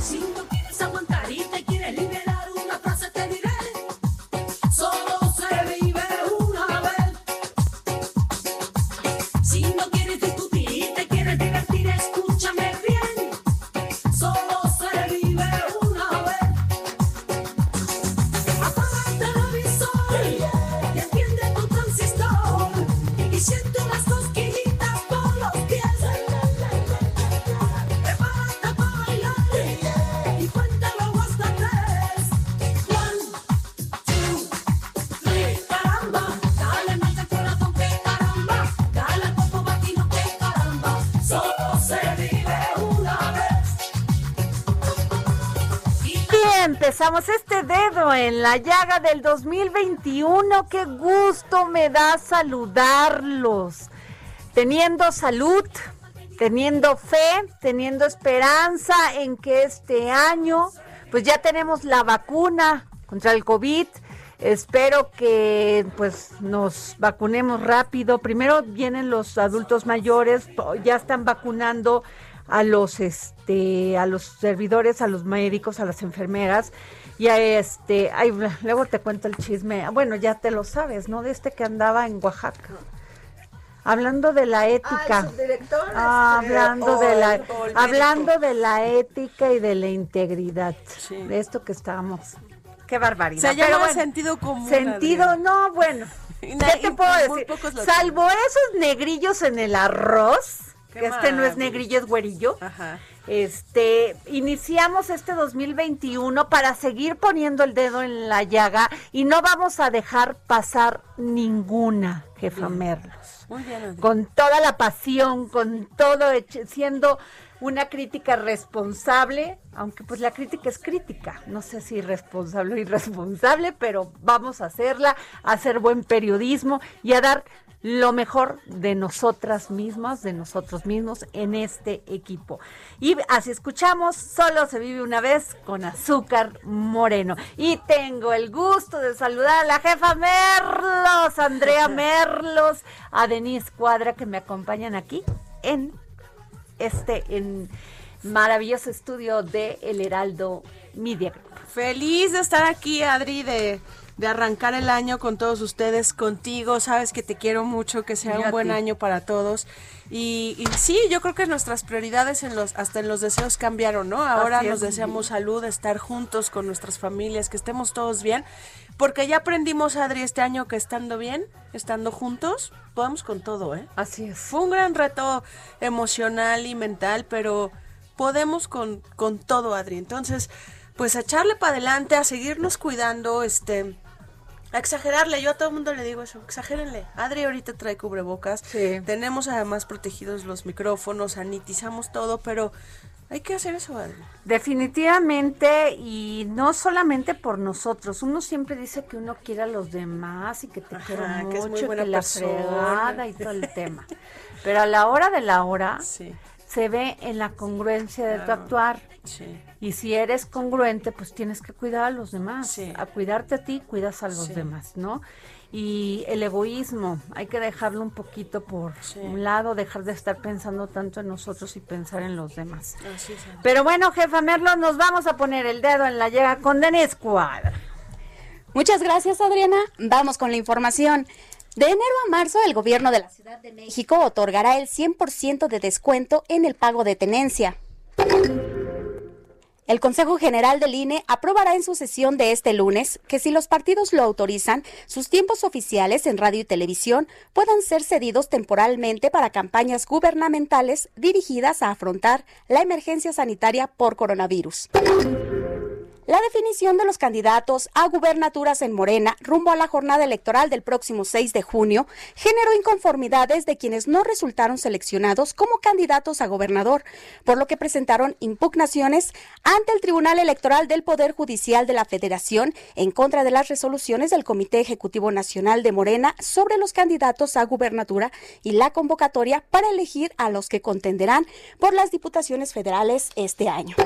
Si no quieres aguantar y te quieres Este dedo en la llaga del 2021. Qué gusto me da saludarlos. Teniendo salud, teniendo fe, teniendo esperanza en que este año, pues ya tenemos la vacuna contra el COVID. Espero que pues nos vacunemos rápido. Primero vienen los adultos mayores, ya están vacunando a los este a los servidores, a los médicos, a las enfermeras. Y a este, ay, luego te cuento el chisme. Bueno, ya te lo sabes, ¿no? De este que andaba en Oaxaca. Hablando de la ética. Ah, hablando de la hablando de la ética y de la integridad. De esto que estábamos. Qué barbaridad. Se llama Pero bueno, sentido común. Sentido, no, bueno. ¿Qué te puedo decir? Salvo esos negrillos en el arroz, Qué que este no es negrillo, es güerillo. Ajá. Este, iniciamos este 2021 para seguir poniendo el dedo en la llaga y no vamos a dejar pasar ninguna, jefa Merlos. Muy bien, con toda la pasión, con todo, siendo una crítica responsable, aunque pues la crítica es crítica, no sé si responsable o irresponsable, pero vamos a hacerla, a hacer buen periodismo y a dar lo mejor de nosotras mismas, de nosotros mismos en este equipo. Y así escuchamos, solo se vive una vez con azúcar moreno. Y tengo el gusto de saludar a la jefa Merlos, Andrea Merlos, a Denise Cuadra que me acompañan aquí en este en maravilloso estudio de El Heraldo Media Group. Feliz de estar aquí, Adri, de, de arrancar el año con todos ustedes, contigo. Sabes que te quiero mucho, que sea un buen año para todos. Y, y sí, yo creo que nuestras prioridades en los, hasta en los deseos cambiaron, ¿no? Ahora nos es. deseamos salud, estar juntos con nuestras familias, que estemos todos bien. Porque ya aprendimos, Adri, este año que estando bien, estando juntos, podemos con todo, ¿eh? Así es. Fue un gran reto emocional y mental, pero podemos con, con todo, Adri. Entonces, pues a echarle para adelante, a seguirnos cuidando, este, a exagerarle. Yo a todo el mundo le digo eso, exagérenle. Adri ahorita trae cubrebocas. Sí. Tenemos además protegidos los micrófonos, sanitizamos todo, pero hay que hacer eso, Adri. Definitivamente y no solamente por nosotros. Uno siempre dice que uno quiere a los demás y que te Ajá, quiero que es muy mucho, buena que la fregada y todo el tema. Pero a la hora de la hora Sí, se ve en la congruencia de tu actuar. sí. Y si eres congruente, pues tienes que cuidar a los demás. Sí. A cuidarte a ti, cuidas a los Sí. demás, ¿no? y el egoísmo, hay que dejarlo un poquito por Sí. un lado, dejar de estar pensando tanto en nosotros y pensar en los demás. Así. Pero bueno, jefa Merlo, nos vamos a poner el dedo en la llaga con Denise Cuadra. Muchas gracias, Adriana. Vamos con la información. De enero a marzo, el gobierno de la Ciudad de México otorgará el 100% de descuento en el pago de tenencia. El Consejo General del INE aprobará en su sesión de este lunes que si los partidos lo autorizan, sus tiempos oficiales en radio y televisión puedan ser cedidos temporalmente para campañas gubernamentales dirigidas a afrontar la emergencia sanitaria por coronavirus. La definición de los candidatos a gubernaturas en Morena rumbo a la jornada electoral del próximo 6 de junio generó inconformidades de quienes no resultaron seleccionados como candidatos a gobernador, por lo que presentaron impugnaciones ante el Tribunal Electoral del Poder Judicial de la Federación en contra de las resoluciones del Comité Ejecutivo Nacional de Morena sobre los candidatos a gubernatura y la convocatoria para elegir a los que contenderán por las diputaciones federales este año.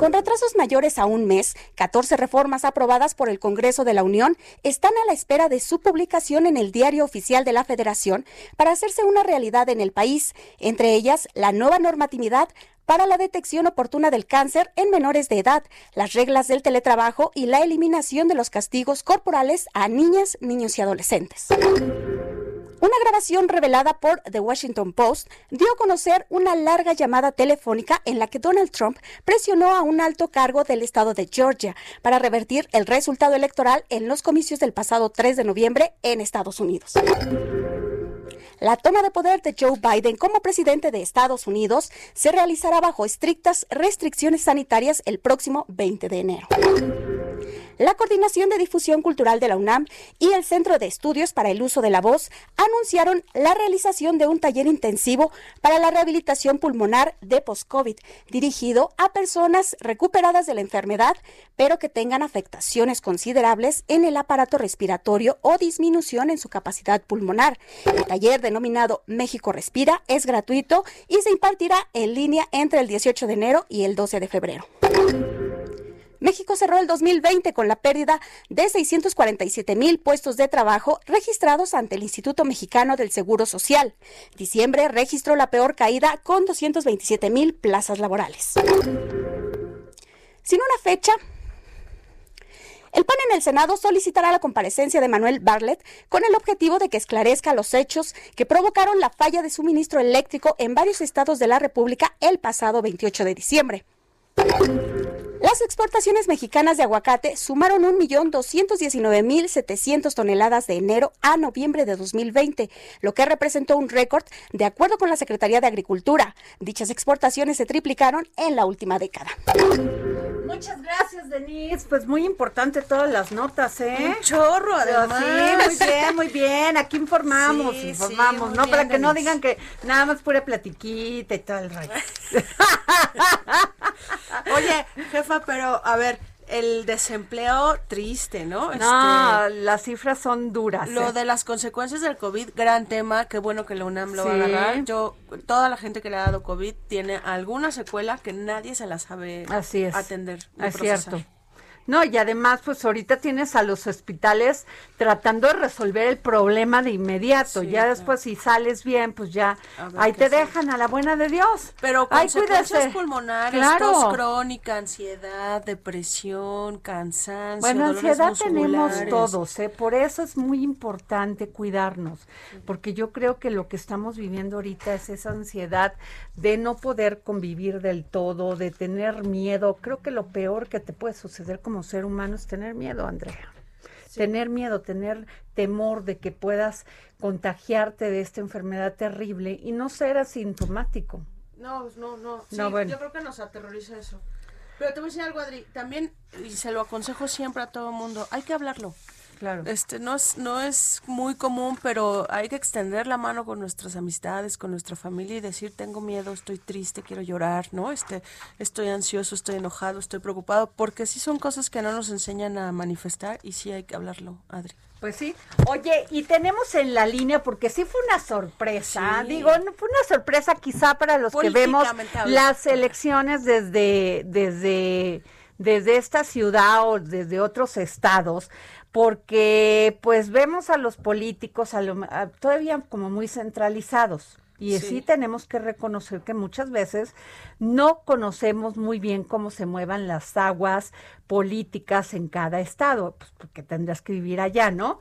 Con retrasos mayores a un mes, 14 reformas aprobadas por el Congreso de la Unión están a la espera de su publicación en el Diario Oficial de la Federación para hacerse una realidad en el país, entre ellas la nueva normatividad para la detección oportuna del cáncer en menores de edad, las reglas del teletrabajo y la eliminación de los castigos corporales a niñas, niños y adolescentes. Una grabación revelada por The Washington Post dio a conocer una larga llamada telefónica en la que Donald Trump presionó a un alto cargo del estado de Georgia para revertir el resultado electoral en los comicios del pasado 3 de noviembre en Estados Unidos. La toma de poder de Joe Biden como presidente de Estados Unidos se realizará bajo estrictas restricciones sanitarias el próximo 20 de enero. La Coordinación de Difusión Cultural de la UNAM y el Centro de Estudios para el Uso de la Voz anunciaron la realización de un taller intensivo para la rehabilitación pulmonar de post-COVID, dirigido a personas recuperadas de la enfermedad, pero que tengan afectaciones considerables en el aparato respiratorio o disminución en su capacidad pulmonar. El taller denominado México Respira es gratuito y se impartirá en línea entre el 18 de enero y el 12 de febrero. México cerró el 2020 con la pérdida de 647 mil puestos de trabajo registrados ante el Instituto Mexicano del Seguro Social. Diciembre registró la peor caída con 227 mil plazas laborales. Sin una fecha, el PAN en el Senado solicitará la comparecencia de Manuel Bartlett con el objetivo de que esclarezca los hechos que provocaron la falla de suministro eléctrico en varios estados de la República el pasado 28 de diciembre. Las exportaciones mexicanas de aguacate sumaron 1.219.700 toneladas de enero a noviembre de 2020, lo que representó un récord de acuerdo con la Secretaría de Agricultura. Dichas exportaciones se triplicaron en la última década. Muchas gracias, Denise. Pues muy importante todas las notas, ¿eh? Un chorro, además. Sí, muy bien, muy bien. Aquí informamos, Sí, informamos, ¿no? bien, Para que no digan que nada más pura platiquita y todo el rollo. Oye, jefa, pero a ver, el desempleo triste, ¿no? No, Este, las cifras son duras. Lo ¿eh? de las consecuencias del COVID, gran tema, qué bueno que la UNAM lo va a Sí. agarrar. Yo, toda la gente que le ha dado COVID tiene alguna secuela que nadie se la sabe Así es. atender. Es procesar. cierto. No, y además, pues ahorita tienes a los hospitales tratando de resolver el problema de inmediato. Sí, ya claro. después, si sales bien, pues ya ahí te dejan a la buena de Dios. Pero Ay, consecuencias cuídese. pulmonares, Claro. tos crónica, ansiedad, depresión, cansancio, Bueno, ansiedad tenemos todos, ¿eh? por eso es muy importante cuidarnos, porque yo creo que lo que estamos viviendo ahorita es esa ansiedad de no poder convivir del todo, de tener miedo. Creo que lo peor que te puede suceder como ser humano es tener miedo, Andrea. Tener miedo, tener temor de que puedas contagiarte de esta enfermedad terrible y no ser asintomático. No, no, no. Sí, No, bueno. Yo creo que nos aterroriza eso. Pero te voy a decir algo, Adri. También, y se lo aconsejo siempre a todo el mundo, hay que hablarlo. Claro. Este no es, no es muy común, pero hay que extender la mano con nuestras amistades, con nuestra familia y decir tengo miedo, estoy triste, quiero llorar, ¿no? Este, estoy ansioso, estoy enojado, estoy preocupado, porque sí son cosas que no nos enseñan a manifestar y sí hay que hablarlo, Adri. Pues sí. Oye, y tenemos en la línea, porque sí fue una sorpresa, Sí. digo, no fue una sorpresa quizá para los que vemos las elecciones desde, desde, desde esta ciudad o desde otros estados, porque pues vemos a los políticos a lo- a- todavía como muy centralizados. Y sí. Sí. tenemos que reconocer que muchas veces no conocemos muy bien cómo se muevan las aguas políticas en cada estado, pues porque tendrás que vivir allá, ¿no?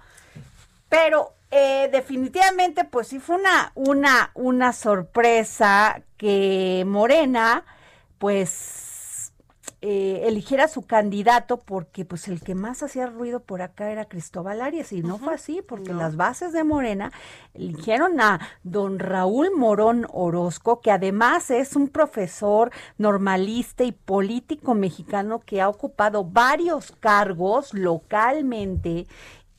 Pero eh, definitivamente, pues sí fue una, una, una sorpresa que Morena, pues, eh, eligiera su candidato porque pues el que más hacía ruido por acá era Cristóbal Arias y no fue así porque No. las bases de Morena eligieron a don Raúl Morón Orozco que además es un profesor normalista y político mexicano que ha ocupado varios cargos localmente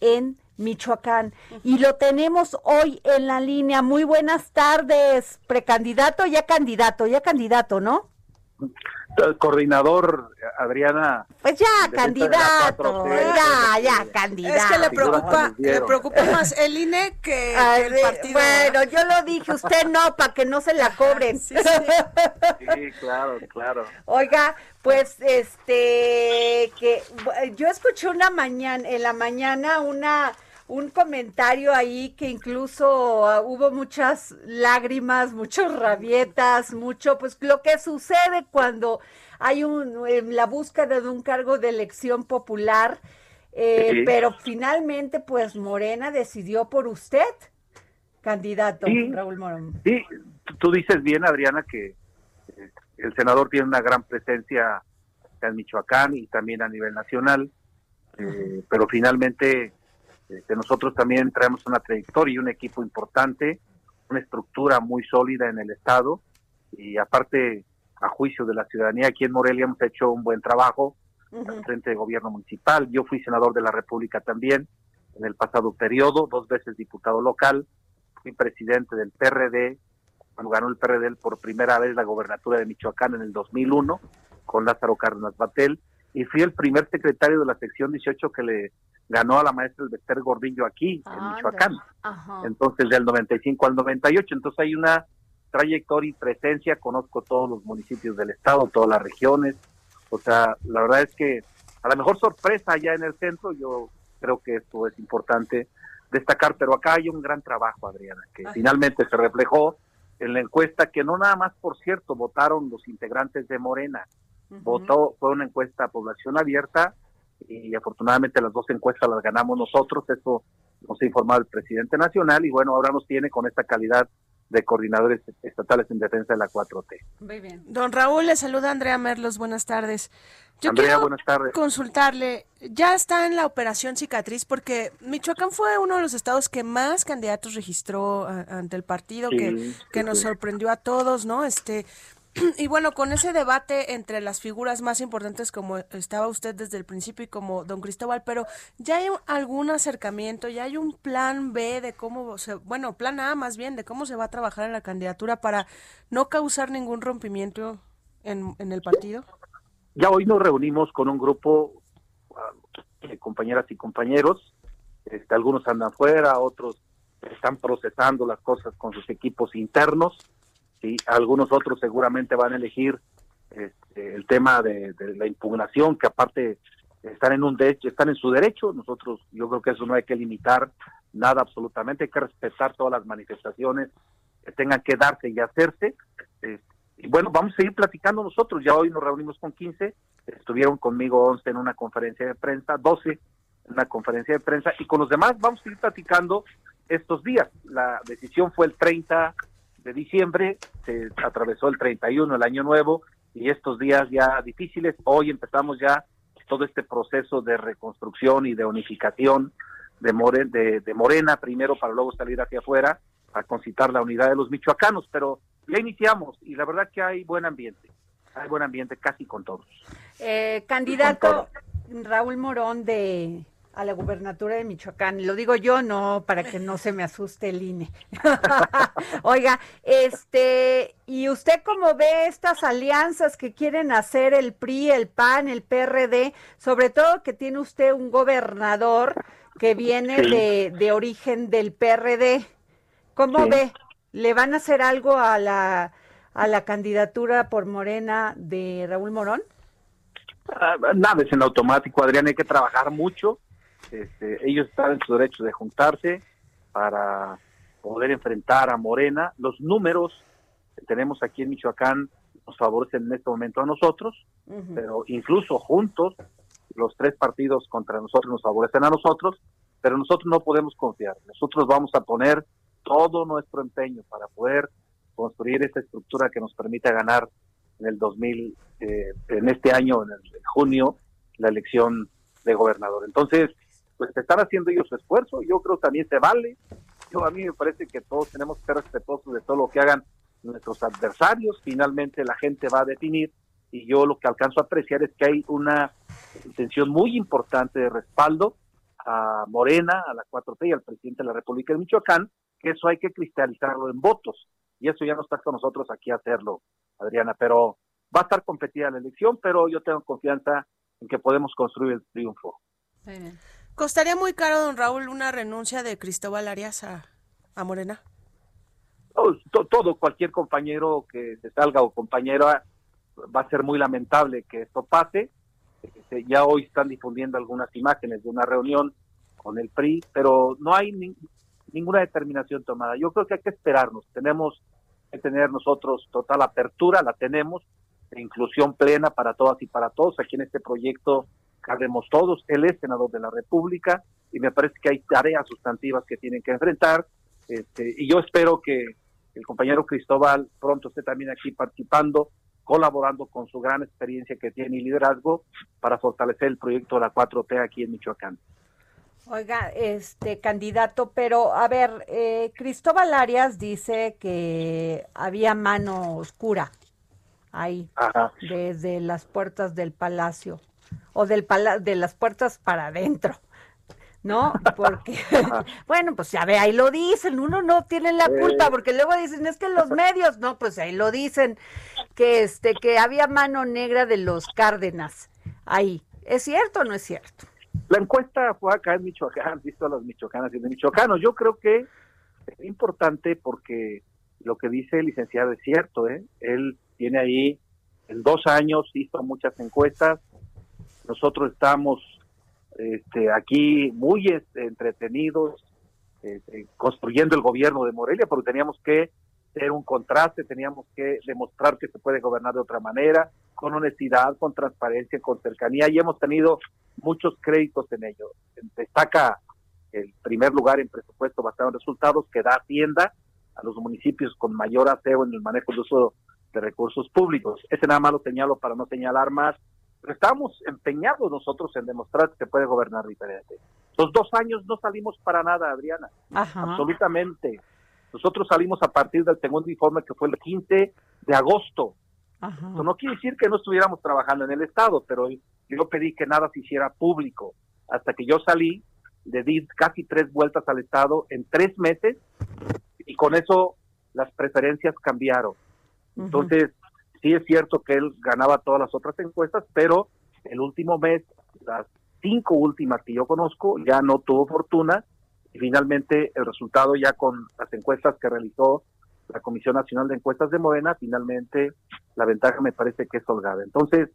en Michoacán. Y lo tenemos hoy en la línea. Muy buenas tardes, precandidato, ya candidato, ya candidato, ¿no? El coordinador Adriana Pues ya, candidato, 4T, ya, ya, Es candidato. que le preocupa, le preocupa más el INE que, Ay, el partido. bueno, yo lo dije, usted no, para que no se la cobren. Sí, sí. Sí, claro, claro. Oiga, pues este que yo escuché una mañana en la mañana una un comentario ahí que incluso ah, hubo muchas lágrimas, muchas rabietas, mucho pues lo que sucede cuando hay un en la búsqueda de un cargo de elección popular, eh, Sí. pero finalmente pues Morena decidió por usted, candidato Sí. Raúl Morón. Sí, tú- dices bien, Adriana, que eh, el senador tiene una gran presencia en Michoacán y también a nivel nacional, eh, pero finalmente este, nosotros también traemos una trayectoria y un equipo importante, una estructura muy sólida en el Estado y aparte, a juicio de la ciudadanía, aquí en Morelia hemos hecho un buen trabajo Ujú. al frente de gobierno municipal. Yo fui senador de la República también en el pasado periodo, dos veces diputado local, fui presidente del PRD, cuando ganó el PRD por primera vez la gobernatura de Michoacán en el 2001 con Lázaro Cárdenas Batel y fui el primer secretario de la sección 18 que le ganó a la maestra Elbester Gordillo aquí en. Michoacán Ajá. entonces del 95 al 98. Entonces hay una trayectoria y presencia, conozco todos los municipios del estado, todas las regiones. O sea, la verdad es que a la mejor sorpresa allá en el centro, yo creo que esto es importante destacar, pero acá hay un gran trabajo, Adriana, que Ajá. finalmente se reflejó en la encuesta que no nada más, por cierto, votaron los integrantes de Morena, Votó, fue una encuesta a población abierta y afortunadamente las dos encuestas las ganamos nosotros, eso nos ha informado el presidente nacional y bueno, ahora nos tiene con esta calidad de coordinadores estatales en defensa de la 4T. Muy bien. Don Raúl, le saluda Andrea Merlos, buenas tardes. Yo Andrea, quiero buenas tardes. consultarle, ya está en la operación cicatriz porque Michoacán fue uno de los estados que más candidatos registró a- ante el partido, Sí, que, sí, que nos sí. sorprendió a todos, ¿no? Este, y bueno, con ese debate entre las figuras más importantes como estaba usted desde el principio y como don Cristóbal, pero ya hay algún acercamiento, ya hay un plan B de cómo se, bueno, plan A más bien, de cómo se va a trabajar en la candidatura para no causar ningún rompimiento en, el partido. Ya hoy nos reunimos con un grupo ah, de compañeras y compañeros, este, algunos andan fuera, otros están procesando las cosas con sus equipos internos, y algunos otros seguramente van a elegir este, el tema de, de la impugnación, que aparte están en un derecho, están en su derecho, nosotros yo creo que eso no hay que limitar nada absolutamente, hay que respetar todas las manifestaciones que tengan que darse y hacerse. este, y bueno, vamos a seguir platicando nosotros. Ya hoy nos reunimos con 15, estuvieron conmigo 11 en una conferencia de prensa, 12 en una conferencia de prensa, y con los demás vamos a seguir platicando estos días. La decisión fue el 30 de diciembre, se atravesó el 31, el año nuevo, y estos días ya difíciles. Hoy empezamos ya todo este proceso de reconstrucción y de unificación de, More- de, de Morena, primero para luego salir hacia afuera a concitar la unidad de los michoacanos, pero ya iniciamos y la verdad que hay buen ambiente, hay buen ambiente casi con todos. Eh, candidato Raúl Morón de a la gubernatura de Michoacán. Lo digo yo, no, para que no se me asuste el INE. Oiga, este, ¿y usted cómo ve estas alianzas que quieren hacer el PRI, el PAN, el PRD? Sobre todo que tiene usted un gobernador que viene Sí. de, de origen del PRD. ¿Cómo Sí. ve? ¿Le van a hacer algo a la, a la candidatura por Morena de Raúl Morón? Ah, nada es en automático, Adrián, hay que trabajar mucho Este, ellos están en su derecho de juntarse para poder enfrentar a Morena. Los números que tenemos aquí en Michoacán nos favorecen en este momento a nosotros, pero incluso juntos los tres partidos contra nosotros nos favorecen a nosotros, pero nosotros no podemos confiar. Nosotros vamos a poner todo nuestro empeño para poder construir esta estructura que nos permita ganar en el 2000, eh, en este año, en, el, en junio, la elección de gobernador. Entonces, pues están haciendo ellos su esfuerzo, yo creo que también se vale. Yo a mí me parece que todos tenemos que ser respetuosos de todo lo que hagan nuestros adversarios. Finalmente la gente va a definir y yo lo que alcanzo a apreciar es que hay una intención muy importante de respaldo a Morena, a la 4T y al presidente de la República de Michoacán, que eso hay que cristalizarlo en votos. Y eso ya no está con nosotros aquí hacerlo, Adriana, pero va a estar competida la elección, pero yo tengo confianza en que podemos construir el triunfo. ¿Costaría muy caro, don Raúl, una renuncia de Cristóbal Arias a, a Morena? to- todo, cualquier compañero que se salga o compañera va a ser muy lamentable que esto pase. Este, ya hoy están difundiendo algunas imágenes de una reunión con el PRI, pero no hay ni- ninguna determinación tomada. Yo creo que hay que esperarnos. Tenemos que tener nosotros total apertura, la tenemos, de inclusión plena para todas y para todos. Aquí en este proyecto cabemos todos. Él es senador de la República y me parece que hay tareas sustantivas que tienen que enfrentar. Este, y yo espero que el compañero Cristóbal pronto esté también aquí participando, colaborando con su gran experiencia que tiene y liderazgo para fortalecer el proyecto de la 4T aquí en Michoacán. Oiga, este candidato, pero a ver, eh, Cristóbal Arias dice que había mano oscura ahí, Ajá. desde las puertas del palacio, o del pala de las puertas para adentro, ¿no? Porque, bueno, pues ya ve, ahí lo dicen, uno no tiene la culpa, porque luego dicen, es que los medios, no, pues ahí lo dicen, que este, que había mano negra de los Cárdenas, ahí. ¿Es cierto o no es cierto? La encuesta fue acá en Michoacán, visto a las michoacanas y de michoacanos. Yo creo que es importante porque lo que dice el licenciado es cierto, ¿eh? Él tiene ahí, en dos años hizo muchas encuestas. Nosotros estamos este, aquí muy este, entretenidos, este, construyendo el gobierno de Morelia, porque teníamos que ser un contraste, teníamos que demostrar que se puede gobernar de otra manera, con honestidad, con transparencia, con cercanía, y hemos tenido muchos créditos en ello. Destaca el primer lugar en presupuesto basado en resultados que da Hacienda a los municipios con mayor aseo en el manejo del uso de recursos públicos. Ese nada más lo señalo para no señalar más, pero estamos empeñados nosotros en demostrar que se puede gobernar diferente. Los dos años no salimos para nada, Adriana, Ajá. absolutamente. Nosotros salimos a partir del segundo informe que fue el 15 de agosto. Ajá. Eso no quiere decir que no estuviéramos trabajando en el Estado, pero yo pedí que nada se hiciera público. Hasta que yo salí, le di casi tres vueltas al Estado en tres meses y con eso las preferencias cambiaron. Entonces, sí es cierto que él ganaba todas las otras encuestas, pero el último mes, las cinco últimas que yo conozco, ya no tuvo fortuna y finalmente el resultado ya con las encuestas que realizó la Comisión Nacional de Encuestas de Morena, finalmente la ventaja me parece que es holgada. Entonces,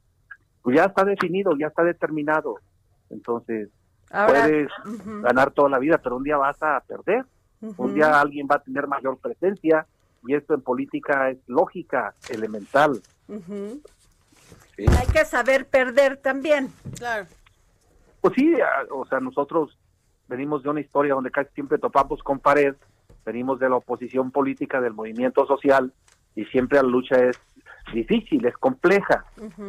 pues ya está definido, ya está determinado. Entonces, Ahora, puedes ganar toda la vida, pero un día vas a perder. Un día alguien va a tener mayor presencia y esto en política es lógica, elemental. Sí. Hay que saber perder también. Claro. Pues sí, o sea, nosotros venimos de una historia donde casi siempre topamos con pared, venimos de la oposición política, del movimiento social, y siempre la lucha es difícil, es compleja,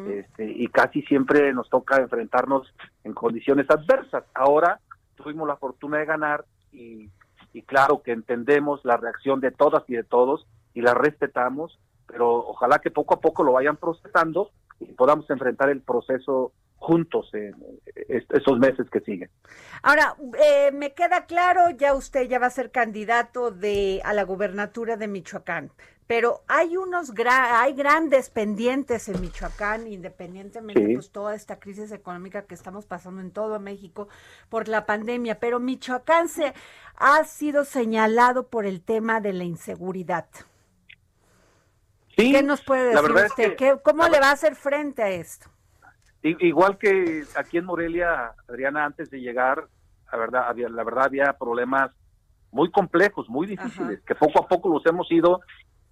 este, y casi siempre nos toca enfrentarnos en condiciones adversas. Ahora tuvimos la fortuna de ganar y, y claro que entendemos la reacción de todas y de todos y la respetamos, pero ojalá que poco a poco lo vayan procesando y podamos enfrentar el proceso juntos en est- estos meses que siguen. Ahora, eh, me queda claro, ya usted ya va a ser candidato de a la gubernatura de Michoacán, pero hay unos gra- hay grandes pendientes en Michoacán, independientemente Sí. pues toda esta crisis económica que estamos pasando en todo México por la pandemia, pero Michoacán se ha sido señalado por el tema de la inseguridad. Sí, ¿Qué nos puede decir es usted? que- ¿Qué- ¿Cómo le va a hacer frente a esto? Igual que aquí en Morelia, Adriana, antes de llegar, la verdad había, la verdad había problemas muy complejos, muy difíciles, que poco a poco los hemos ido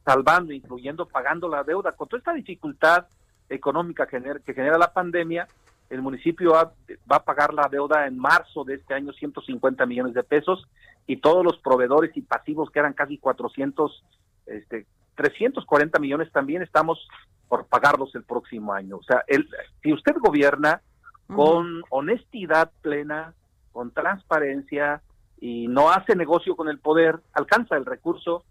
salvando, incluyendo pagando la deuda. Con toda esta dificultad económica que genera, que genera la pandemia, el municipio va, va a pagar la deuda en marzo de este año 150 millones de pesos y todos los proveedores y pasivos que eran casi 400, este, 340 millones también estamos por pagarlos el próximo año. O sea, el, si usted gobierna con honestidad plena, con transparencia y no hace negocio con el poder, alcanza el recurso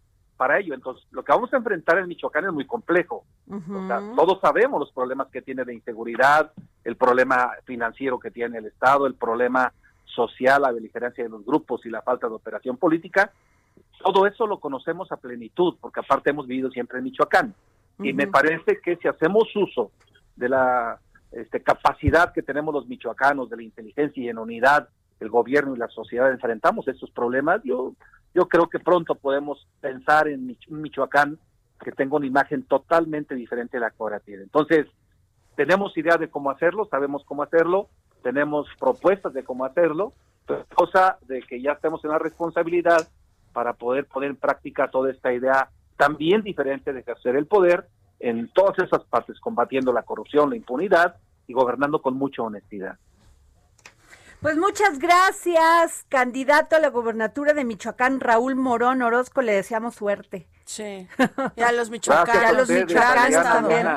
para ello. Entonces, lo que vamos a enfrentar en Michoacán es muy complejo. O sea, todos sabemos los problemas que tiene de inseguridad, el problema financiero que tiene el Estado, el problema social, la beligerancia de los grupos y la falta de operación política. Todo eso lo conocemos a plenitud, porque aparte hemos vivido siempre en Michoacán. Y me parece que si hacemos uso de la este, capacidad que tenemos los michoacanos, de la inteligencia y en unidad, el gobierno y la sociedad enfrentamos estos problemas, yo, yo creo que pronto podemos pensar en Michoacán que tenga una imagen totalmente diferente de la que ahora tiene. Entonces, tenemos idea de cómo hacerlo, sabemos cómo hacerlo, tenemos propuestas de cómo hacerlo, pero cosa de que ya estemos en la responsabilidad para poder poner en práctica toda esta idea también diferente de ejercer el poder en todas esas partes, combatiendo la corrupción, la impunidad y gobernando con mucha honestidad. Pues muchas gracias, candidato a la gobernatura de Michoacán, Raúl Morón Orozco, le deseamos suerte. Sí. Y a los Gracias michoacanos. a a los michoacanos también.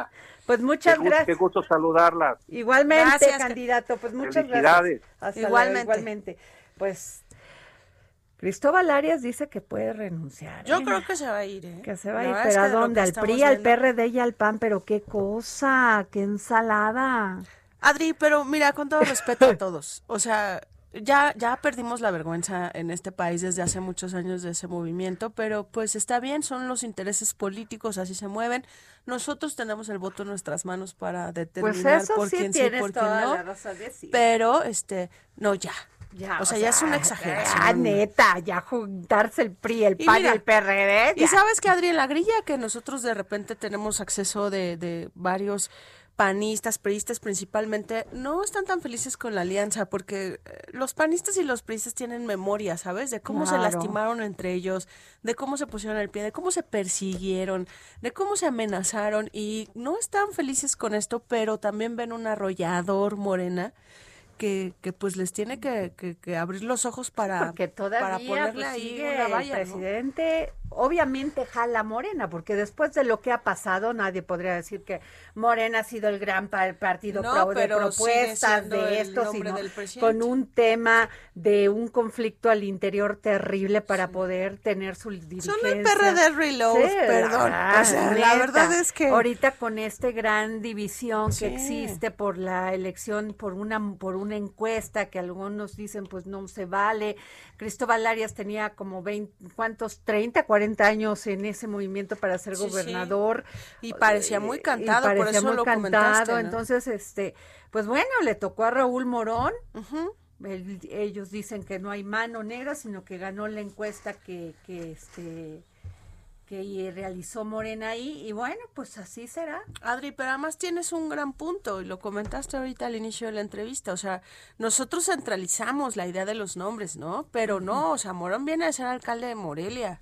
Pues muchas Qué gusto, qué gracias. gusto saludarlas. Igualmente, Gracias. candidato, pues muchas Felicidades. gracias. Hasta luego, Igualmente. igualmente. Pues Cristóbal Arias dice que puede renunciar. Yo ¿eh? creo que se va a ir, ¿eh? que se va a ir, es pero ¿a dónde? Al PRI, al viendo- PRD y al PAN, pero qué cosa, qué ensalada. Adri, pero mira, con todo respeto a todos, o sea, ya, ya perdimos la vergüenza en este país desde hace muchos años de ese movimiento, pero pues está bien, son los intereses políticos, así se mueven. Nosotros tenemos el voto en nuestras manos para determinar Pues eso por sí quién sí, por quién no. la razón de sí. Pero, este, no, ya. Ya, o sea, ya es una exageración. Ah, neta, ya juntarse el PRI, el Y PAN y mira, el PRD. Y ya. sabes que, Adri, en la grilla que nosotros de repente tenemos acceso de, de varios panistas, priistas principalmente, no están tan felices con la alianza porque eh, los panistas y los priistas tienen memoria, ¿sabes? De cómo se lastimaron entre ellos, de cómo se pusieron el pie, de cómo se persiguieron, de cómo se amenazaron y no están felices con esto, pero también ven un arrollador morena. Que, que pues les tiene que, que- que abrir los ojos para, porque todavía para ponerle pues, ahí sigue una el valla, ¿no? Obviamente jala Morena porque después de lo que ha pasado nadie podría decir que Morena ha sido el gran pa- partido No, pro- de propuestas de esto sino con un tema de un conflicto al interior terrible para poder tener su dirigencia Son el PRD Reload, perdón. ah, O sea, la neta. verdad es que- ahorita con este gran división Sí. que existe por la elección por una por una encuesta que algunos dicen pues no se vale. Cristóbal Arias tenía como 20, ¿cuántos? 30, 40 años en ese movimiento para ser Sí, sí. gobernador. Y parecía muy Eh, cantado, por parecía eso muy lo cantado. Entonces, este, pues bueno, le tocó a Raúl Morón. Ellos dicen que no hay mano negra, sino que ganó la encuesta que, que este que realizó Morena ahí y bueno, pues así será. Adri, pero además tienes un gran punto y lo comentaste ahorita al inicio de la entrevista. O sea, nosotros centralizamos la idea de los nombres, ¿no? Pero no, o sea, Morón viene a ser alcalde de Morelia.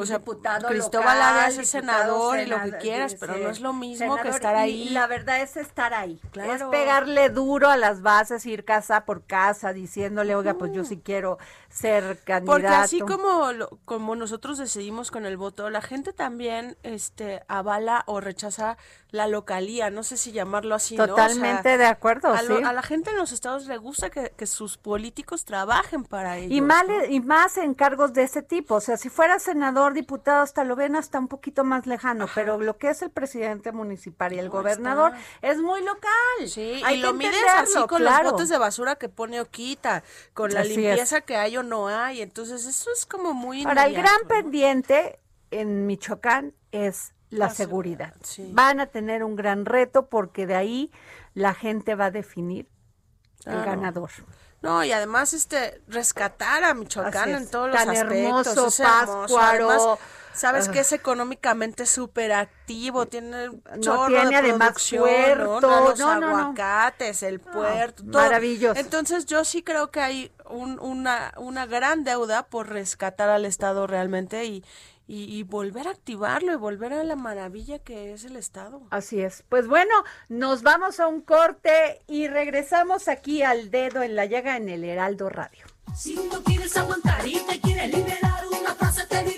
O sea, diputado Cristóbal local, diputado senador y lo que quieras, pero no es lo mismo que estar ahí. la verdad es estar ahí. Claro. Es pegarle duro a las bases, ir casa por casa diciéndole, oiga, pues yo sí quiero ser candidato. Porque así como, lo- como nosotros decidimos con el voto, la gente también este, avala o rechaza la localía, no sé si llamarlo así, ¿no? O sea, Totalmente de acuerdo, a, lo- sí. a la gente en los estados le gusta que, que sus políticos trabajen para ellos. Y, mal- ¿no? y más en cargos de ese tipo. O sea, si fuera senador, diputado, hasta lo ven hasta un poquito más lejano. Pero lo que es el presidente municipal y el No, gobernador está. es muy local. Sí, Hay y lo mides así con claro. los botes de basura que pone o quita, con la Así es. limpieza que hay o no hay. Entonces, eso es como muy. Ahora, el gran ¿no? pendiente en Michoacán es la, seguridad. sí. Van a tener un gran reto porque de ahí la gente va a definir el ganador. No, y además, este, rescatar a Michoacán en todos los aspectos. hermoso, es hermoso. Páscuaro, Además, Sabes que es económicamente súper activo, tiene No tiene de además producción, puerto, ¿no? Los no, no, no. aguacates, el puerto, todo. maravilloso. Entonces yo sí creo que hay un- una, una gran deuda por rescatar al Estado realmente y, y, y volver a activarlo y volver a la maravilla que es el Estado. Así es. Pues bueno, nos vamos a un corte y regresamos aquí al dedo en la llaga en el Heraldo Radio. Si no quieres aguantar y te quieres liberar, una frase te diré.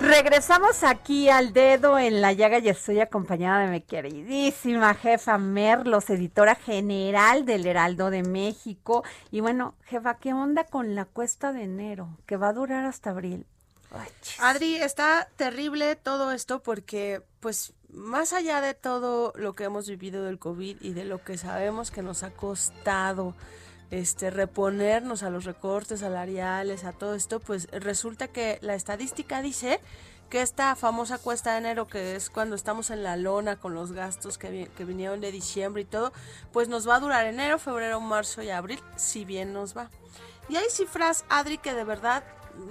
Regresamos aquí al dedo en la llaga y estoy acompañada de mi queridísima jefa Merlos, editora general del Heraldo de México. Y bueno, jefa, ¿qué onda con la cuesta de enero? Que va a durar hasta abril. Adri, está terrible todo esto porque, pues, más allá de todo lo que hemos vivido del COVID y de lo que sabemos que nos ha costado este reponernos a los recortes salariales, a todo esto, pues resulta que la estadística dice que esta famosa cuesta de enero, que es cuando estamos en la lona con los gastos que, que vinieron de diciembre y todo, pues nos va a durar enero, febrero, marzo y abril, si bien nos va. Y hay cifras, Adri, que de verdad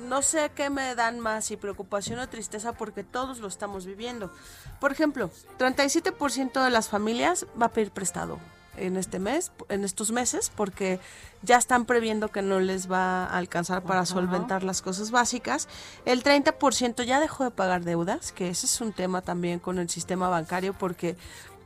no sé qué me dan más, si preocupación o tristeza, porque todos lo estamos viviendo. Por ejemplo, 37% de las familias va a pedir prestado en este mes, en estos meses, porque ya están previendo que no les va a alcanzar para solventar las cosas básicas. El 30% ya dejó de pagar deudas, que ese es un tema también con el sistema bancario, porque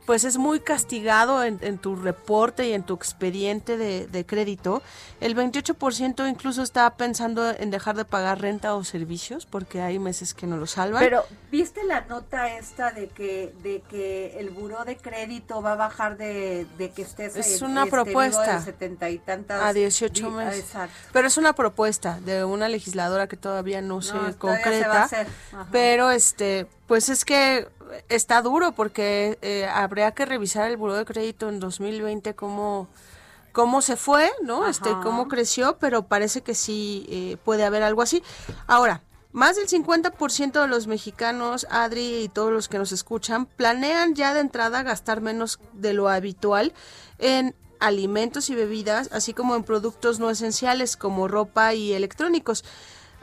pues es muy castigado en, en tu reporte y en tu expediente de, de crédito. El 28% incluso está pensando en dejar de pagar renta o servicios porque hay meses que no lo salvan. Pero, ¿viste la nota esta de que, de que el buró de crédito va a bajar de, de que estés Es en- una este, propuesta. de setenta y tantas a 18 di- meses. Exacto. Pero es una propuesta de una legisladora que todavía no se concreta. va a hacer. Pero este, pues es que está duro porque eh, habría que revisar el buró de crédito en 2020 cómo cómo se fue, ¿no? Este, cómo creció, pero parece que sí eh, puede haber algo así. Ahora, más del 50% de los mexicanos, Adri y todos los que nos escuchan, planean ya de entrada gastar menos de lo habitual en alimentos y bebidas, así como en productos no esenciales como ropa y electrónicos.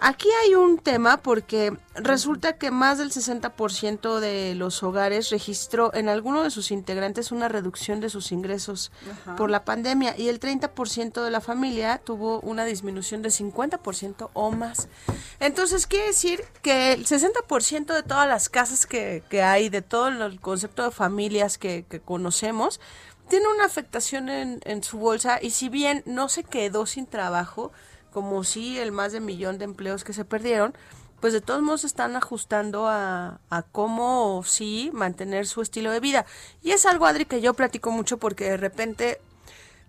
Aquí hay un tema porque resulta que más del 60% de los hogares registró en alguno de sus integrantes una reducción de sus ingresos por la pandemia y el 30% de la familia tuvo una disminución de 50% o más. Entonces quiere decir que el 60% de todas las casas que, que hay, de todo el concepto de familias que, que conocemos, tiene una afectación en, en su bolsa y si bien no se quedó sin trabajo, como sí el más de millón de empleos que se perdieron, pues de todos modos están ajustando a, a cómo sí mantener su estilo de vida. Y es algo, Adri, que yo platico mucho porque de repente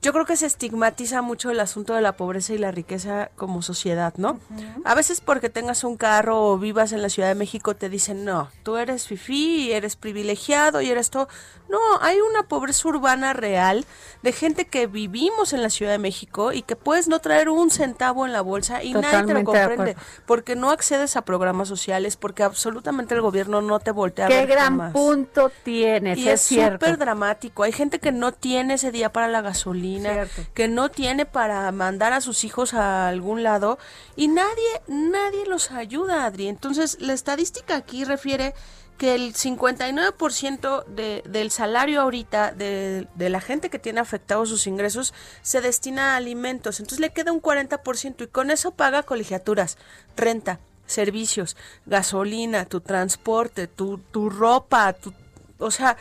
yo creo que se estigmatiza mucho el asunto de la pobreza y la riqueza como sociedad, ¿no? A veces porque tengas un carro o vivas en la Ciudad de México te dicen, no, tú eres fifí y eres privilegiado y eres todo. No, hay una pobreza urbana real de gente que vivimos en la Ciudad de México y que puedes no traer un centavo en la bolsa y nadie te lo comprende porque no accedes a programas sociales, porque absolutamente el gobierno no te voltea a Qué ver gran jamás. punto tienes, Y es, súper dramático. Hay gente que no tiene ese día para la gasolina, Cierto. que no tiene para mandar a sus hijos a algún lado y nadie, nadie los ayuda, Adri. Entonces, la estadística aquí refiere que el 59% de, del salario ahorita de, de la gente que tiene afectados sus ingresos se destina a alimentos. Entonces le queda un 40% y con eso paga colegiaturas, renta, servicios, gasolina, tu transporte, tu, tu ropa, tu, o sea,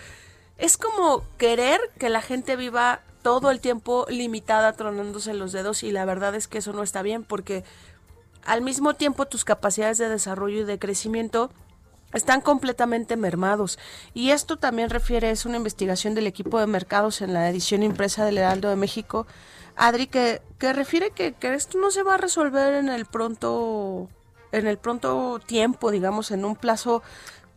es como querer que la gente viva todo el tiempo limitada, tronándose los dedos, y la verdad es que eso no está bien, porque al mismo tiempo tus capacidades de desarrollo y de crecimiento están completamente mermados. Y esto también refiere, es una investigación del equipo de mercados en la edición impresa del Heraldo de México, Adri, que, que refiere que, que esto no se va a resolver en el pronto, en el pronto tiempo, digamos, en un plazo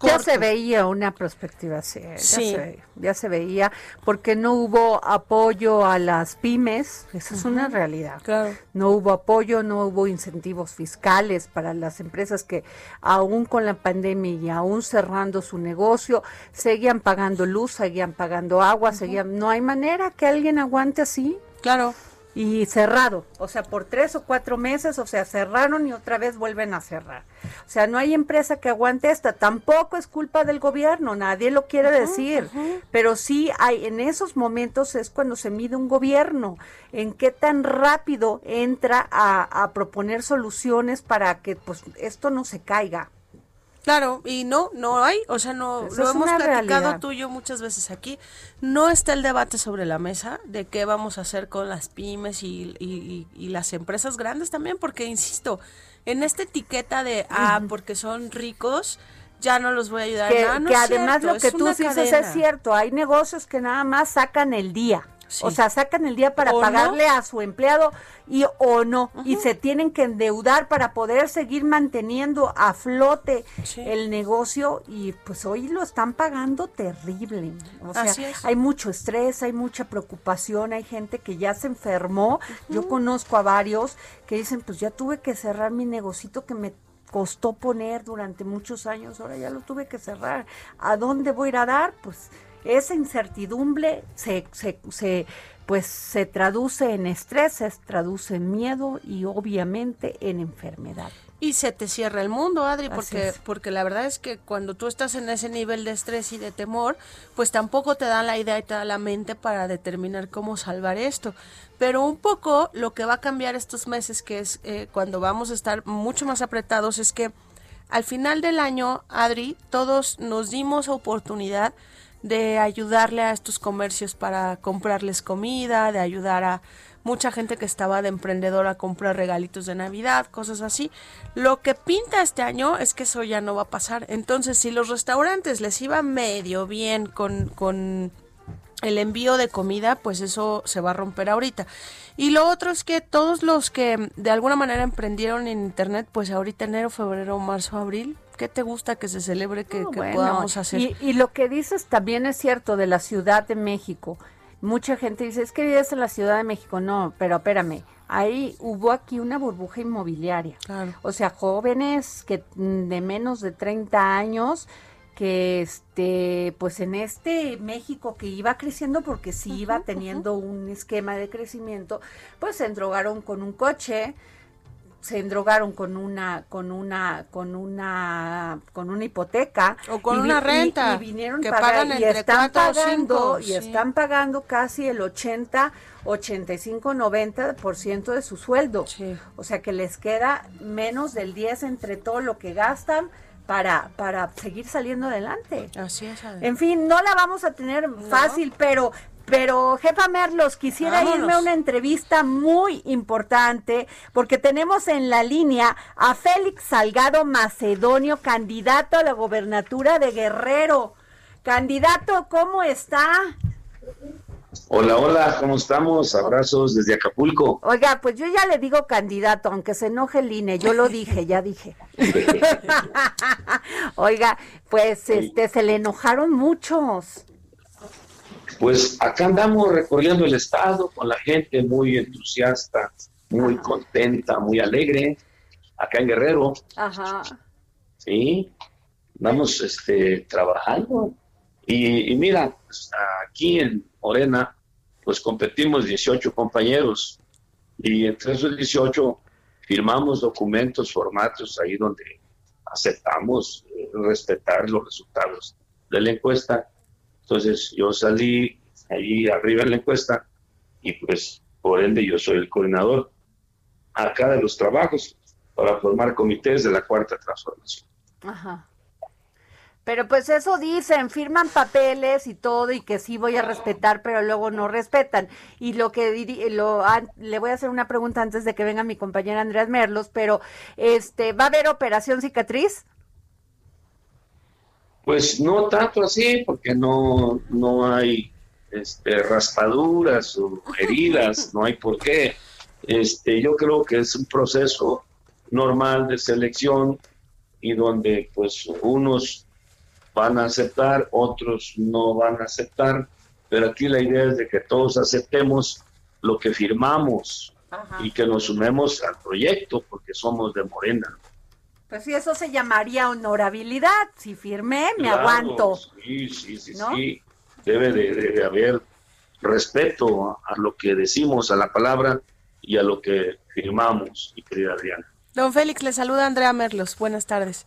Ya se veía una perspectiva así, ya, Sí. se, veía, ya se veía, porque no hubo apoyo a las pymes, esa es una realidad. Claro. No hubo apoyo, no hubo incentivos fiscales para las empresas que aún con la pandemia y aún cerrando su negocio, seguían pagando luz, seguían pagando agua, seguían, no hay manera que alguien aguante así Claro. Y cerrado, o sea, por tres o cuatro meses, o sea, cerraron y otra vez vuelven a cerrar. O sea, no hay empresa que aguante esta, tampoco es culpa del gobierno, nadie lo quiere decir, pero sí hay, en esos momentos es cuando se mide un gobierno, en qué tan rápido entra a, a proponer soluciones para que pues esto no se caiga. Claro, y no, no hay, o sea, no, lo hemos platicado realidad. tú y yo muchas veces aquí, no está el debate sobre la mesa de qué vamos a hacer con las pymes y, y- y- y las empresas grandes también, porque, insisto, en esta etiqueta de, ah, porque son ricos, ya no los voy a ayudar. que, no que además cierto, lo que tú dices cadena. es cierto, hay negocios que nada más sacan el día. Sí. O sea, sacan el día para O no. pagarle a su empleado y o no, y se tienen que endeudar para poder seguir manteniendo a flote Sí. el negocio y pues hoy lo están pagando terrible. O sea, hay mucho estrés, hay mucha preocupación, hay gente que ya se enfermó. Yo conozco a varios que dicen, pues ya tuve que cerrar mi negocito que me costó poner durante muchos años, ahora ya lo tuve que cerrar. ¿A dónde voy a ir a dar? Pues esa incertidumbre se, se, se, pues se traduce en estrés, se traduce en miedo y obviamente en enfermedad. Y se te cierra el mundo, Adri, Así porque, es. porque la verdad es que cuando tú estás en ese nivel de estrés y de temor, pues tampoco te da la idea y te da la mente para determinar cómo salvar esto. Pero un poco lo que va a cambiar estos meses, que es eh, cuando vamos a estar mucho más apretados, es que al final del año, Adri, todos nos dimos oportunidad de ayudarle a estos comercios para comprarles comida, de ayudar a mucha gente que estaba de emprendedor a comprar regalitos de Navidad, cosas así. Lo que pinta este año es que eso ya no va a pasar. Entonces, si los restaurantes les iba medio bien con, con el envío de comida, pues eso se va a romper ahorita. Y lo otro es que todos los que de alguna manera emprendieron en internet, pues ahorita enero, febrero, marzo, abril, ¿qué te gusta que se celebre que, No, que bueno, podamos hacer? Y, y lo que dices también es cierto de la Ciudad de México. Mucha gente dice, es que vives en la Ciudad de México. No, pero espérame, ahí hubo aquí una burbuja inmobiliaria. Claro. O sea, jóvenes que mm, de menos de 30 años que este pues en este México que iba creciendo porque sí iba teniendo un esquema de crecimiento, pues se endrogaron con un coche, se endrogaron con una con una con una con una hipoteca O con y una renta, y, vinieron que pagar pagan y entre están pagando cinco, y sí. están pagando casi el 80 85 90% de su sueldo. Sí. O sea que les queda menos del 10 entre todo lo que gastan para para seguir saliendo adelante. Así es. En fin, no la vamos a tener fácil, pero pero jefa Merlos, quisiera Vámonos. irme a una entrevista muy importante porque tenemos en la línea a Félix Salgado Macedonio, candidato a la gobernatura de Guerrero. Candidato, ¿cómo está? Hola, hola, ¿cómo estamos? Abrazos desde Acapulco. Oiga, pues yo ya le digo candidato, aunque se enoje el INE, yo lo dije, ya dije. Oiga, pues este se le enojaron muchos. Pues acá andamos recorriendo el estado con la gente muy entusiasta, muy contenta, muy alegre. Acá en Guerrero, Ajá. sí, vamos este, trabajando. Y, y mira, pues, aquí en Morena, pues competimos 18 compañeros y entre esos 18 firmamos documentos, formatos ahí donde aceptamos eh, respetar los resultados de la encuesta. Entonces yo salí ahí arriba en la encuesta y pues por ende yo soy el coordinador acá de los trabajos para formar comités de la cuarta transformación. Ajá. Pero pues eso dicen, firman papeles y todo y que sí voy a respetar, pero luego no respetan. Y lo que diri- lo le voy a hacer una pregunta antes de que venga mi compañera Andrés Merlos, pero este, ¿va a haber operación cicatriz? Pues no tanto así, porque no, no hay este, raspaduras o heridas, no hay por qué. Este, yo creo que es un proceso normal de selección y donde pues unos van a aceptar, otros no van a aceptar, pero aquí la idea es de que todos aceptemos lo que firmamos y que nos sumemos al proyecto porque somos de Morena. Pues sí, eso se llamaría honorabilidad. Si firmé, me Claro, aguanto. Sí, sí, sí, ¿No? sí. Debe de, de- de haber respeto a, a lo que decimos, a la palabra y a lo que firmamos, mi querida Adriana. Don Félix, le saluda Andrea Merlos. Buenas tardes.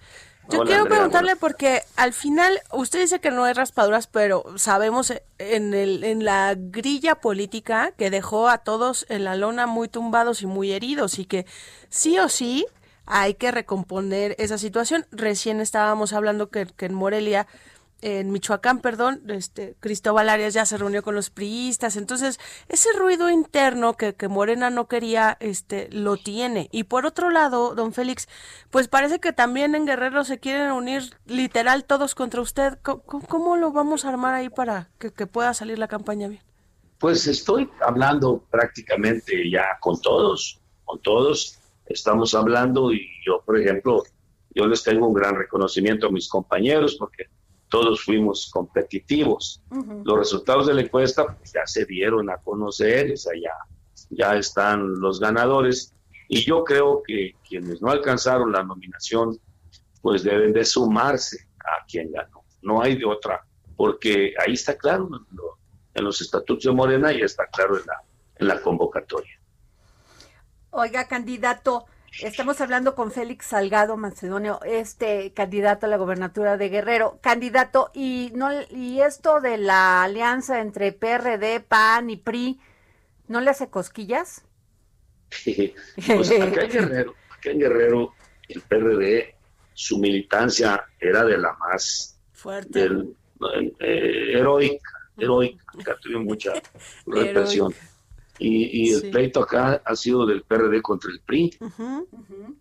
Yo Hola, quiero Andrea, preguntarle buenas porque al final usted dice que no hay raspaduras, pero sabemos en el en la grilla política que dejó a todos en la lona muy tumbados y muy heridos y que sí o sí hay que recomponer esa situación. Recién estábamos hablando que, en Morelia en Michoacán, perdón, este Cristóbal Arias ya se reunió con los priistas, entonces ese ruido interno que, que Morena no quería, este, lo tiene. Y por otro lado, don Félix, pues parece que también en Guerrero se quieren unir literal todos contra usted. ¿Cómo, cómo lo vamos a armar ahí para que, que pueda salir la campaña bien? Pues estoy hablando prácticamente ya con todos, con todos. Estamos hablando y yo, por ejemplo, yo les tengo un gran reconocimiento a mis compañeros porque todos fuimos competitivos. Los resultados de la encuesta pues, ya se dieron a conocer, o sea, ya, ya están los ganadores. Y yo creo que quienes no alcanzaron la nominación, pues deben de sumarse a quien ganó. No hay de otra, porque ahí está claro en los estatutos de Morena y está claro en la, en la convocatoria. Oiga, candidato, estamos hablando con Félix Salgado Macedonio, este candidato a la gobernatura de Guerrero. Candidato, y no y esto de la alianza entre PRD, PAN y PRI, ¿no le hace cosquillas? pues acá en Guerrero, acá en Guerrero, el PRD, su militancia era de la más Fuerte. del, eh, heroica, heroica, acá tuvo mucha represión. Y, y el pleito acá ha sido del PRD contra el PRI.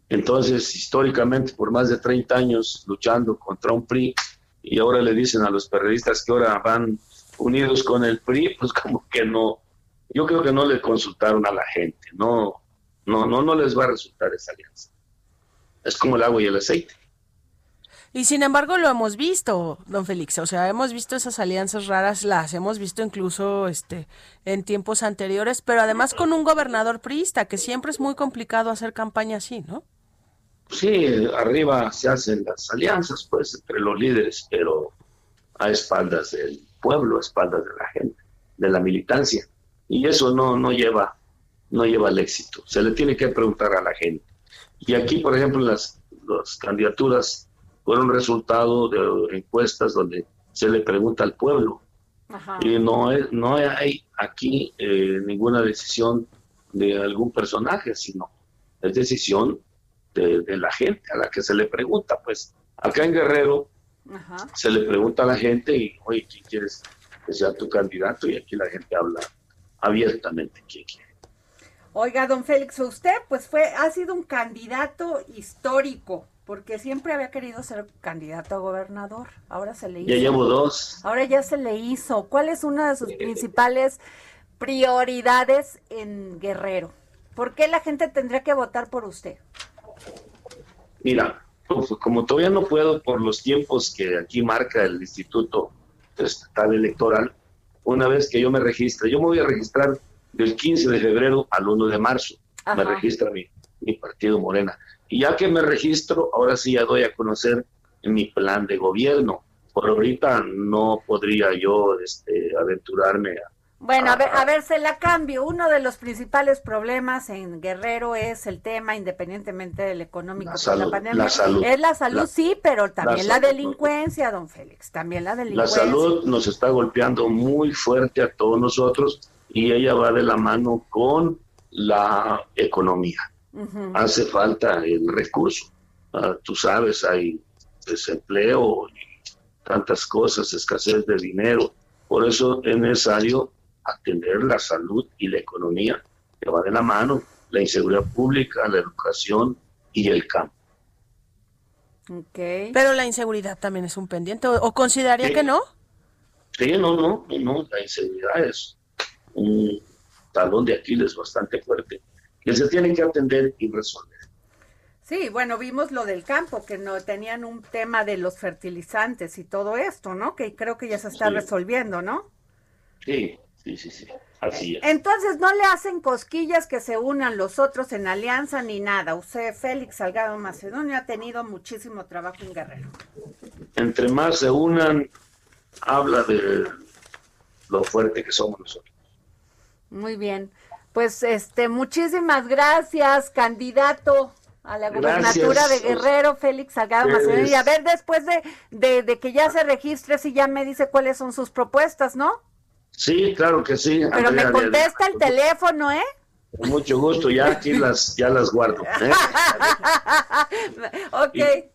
Entonces, históricamente, por más de 30 años luchando contra un PRI, y ahora le dicen a los periodistas que ahora van unidos con el PRI, pues como que no, yo creo que no le consultaron a la gente, no, no, no, no les va a resultar esa alianza. Es como el agua y el aceite. Y sin embargo lo hemos visto, don Félix, o sea, hemos visto esas alianzas raras, las hemos visto incluso este en tiempos anteriores, pero además con un gobernador priista, que siempre es muy complicado hacer campaña así, ¿no? Sí, arriba se hacen las alianzas, pues, entre los líderes, pero a espaldas del pueblo, a espaldas de la gente, de la militancia. Y eso no, no lleva, no lleva al éxito. Se le tiene que preguntar a la gente. Y aquí, por ejemplo, las, las candidaturas fueron resultado de encuestas donde se le pregunta al pueblo. Ajá. Y no, es, no hay aquí eh, ninguna decisión de algún personaje, sino es decisión de, de la gente a la que se le pregunta. Pues acá en Guerrero Ajá. se le pregunta a la gente y, oye, ¿quién quieres que sea tu candidato? Y aquí la gente habla abiertamente quién quiere. Oiga, don Félix, usted pues fue, ha sido un candidato histórico, Porque siempre había querido ser candidato a gobernador. Ahora se le hizo. Ya llevo dos. Ahora ya se le hizo. ¿Cuál es una de sus principales prioridades en Guerrero? ¿Por qué la gente tendría que votar por usted? Mira, pues, como todavía no puedo por los tiempos que aquí marca el Instituto Estatal Electoral, una vez que yo me registre, yo me voy a registrar del 15 de febrero al 1 de marzo. Me registra mi, mi partido Morena. Y ya que me registro, ahora sí ya doy a conocer mi plan de gobierno. Por ahorita no podría yo este, aventurarme a, Bueno, a ver, a ver, se la cambio. Uno de los principales problemas en Guerrero es el tema, independientemente del económico, La salud, pandemia. la salud. Es la salud, La- sí, pero también la, salud, delincuencia, don Félix. También la La delincuencia. salud nos está golpeando muy fuerte a todos nosotros y ella va de la mano con la economía. Hace falta el recurso. Ah, tú sabes, hay desempleo y tantas cosas, escasez de dinero. Por eso es necesario atender la salud y la economía, que va de la mano, la inseguridad pública, la educación y el campo. Pero la inseguridad también es un pendiente. ¿O, consideraría Sí. que no? Sí, no, no, no, la inseguridad es un talón de Aquiles bastante fuerte que se tiene que atender y resolver. Sí, bueno, vimos lo del campo, que no tenían un tema de los fertilizantes y todo esto, ¿no? Que creo que ya se está Sí. resolviendo, ¿no? Sí, sí, sí, sí, así es. Entonces, no le hacen cosquillas que se unan los otros en alianza ni nada. Usted, Félix Salgado Macedonio, ha tenido muchísimo trabajo en Guerrero. Entre más se unan, habla de lo fuerte que somos nosotros. Muy bien. Pues, este, muchísimas gracias, candidato a la Gracias. gubernatura de Guerrero, Félix Salgado. Macedonio. Y a ver, después de, de, de que ya se registre, si ya me dice cuáles son sus propuestas, ¿no? Sí, claro que sí. Pero me Andrea, contesta el teléfono, ¿eh? Con mucho gusto, ya aquí las, ya las guardo. ¿eh? ok, Y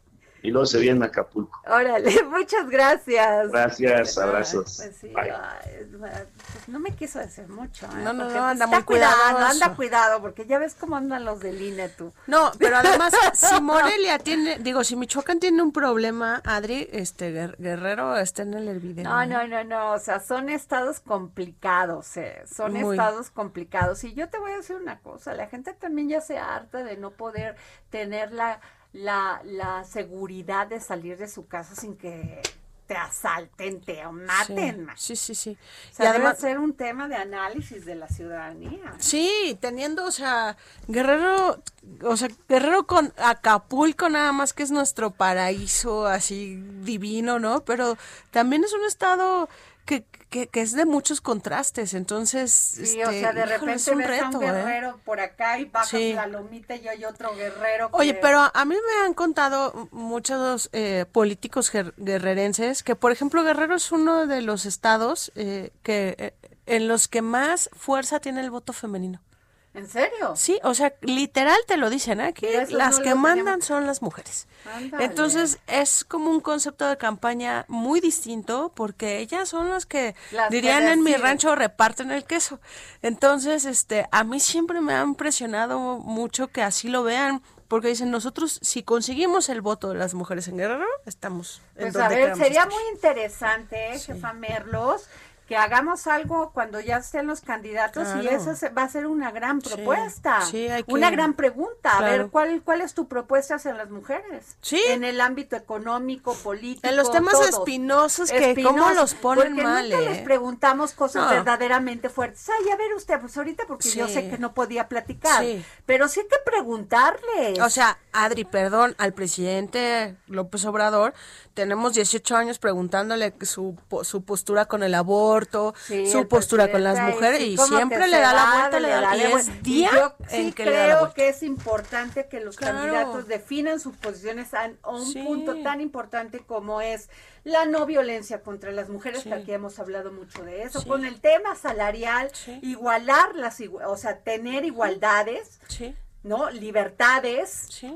luego se viene a Acapulco. órale, muchas gracias. Gracias, Ay, abrazos. Pues sí, ay, pues no me quiso decir mucho. ¿eh? No, no, no, pues, anda muy cuidado, anda cuidado, porque ya ves cómo andan los del INE tú. No, pero además, si Morelia tiene, digo, si Michoacán tiene un problema, Adri, este Guer- Guerrero está en el hervidero. No, ¿eh? no, no, no, o sea, son estados complicados, eh, son Muy. estados complicados. Y yo te voy a decir una cosa, la gente también ya se harta de no poder tener la, la, la seguridad de salir de su casa sin que te asalten, te maten. man. Sí, sí, sí. O sea, y debe además, ser un tema de análisis de la ciudadanía. sí, teniendo, o sea, Guerrero, o sea, Guerrero con Acapulco nada más que es nuestro paraíso así divino, ¿no? Pero también es un estado que, que, que es de muchos contrastes, entonces, Sí, o este, sea, de repente es un ves a un reto, ¿eh? guerrero por acá y bajas Sí. la lomita y hay otro guerrero. Oye, pero a mí me han contado muchos eh, políticos guer- guerrerenses que, por ejemplo, Guerrero es uno de los estados eh, que eh, en los que más fuerza tiene el voto femenino. ¿En serio? Sí, o sea, literal te lo dicen, ¿eh? Mira, eso las no que mandan son las mujeres. Ándale. Entonces es como un concepto de campaña muy distinto porque ellas son las que Las que dirían en mi rancho reparten el queso. Entonces, este, a mí siempre me ha impresionado mucho que así lo vean. Porque dicen, nosotros si conseguimos el voto de las mujeres en Guerrero, estamos en Pues donde a ver, sería estar. muy interesante, eh, jefa Merlos, que hagamos algo cuando ya estén los candidatos y eso se- va a ser una gran propuesta, sí, hay que- una gran pregunta. A ver. ¿cuál, ¿cuál es tu propuesta hacia las mujeres? Sí. En el ámbito económico, político, En los temas todos. espinosos que Espinosos, cómo los ponen porque mal, nunca ¿eh? les preguntamos cosas No. verdaderamente fuertes. Ay, a ver usted, pues ahorita porque yo sé que no podía platicar, Sí. pero sí hay que preguntarles. O sea, Adri, perdón, al presidente López Obrador, tenemos 18 años preguntándole su, su postura con el aborto, Sí, su postura con las mujeres, y siempre le da la vuelta, le da, y la es día yo en sí que le da la creo que es importante que los Claro. candidatos definan sus posiciones a, a un punto tan importante como es la no violencia contra las mujeres, que aquí hemos hablado mucho de eso, con el tema salarial, igualar las, o sea, tener igualdades, ¿no? Libertades, sí.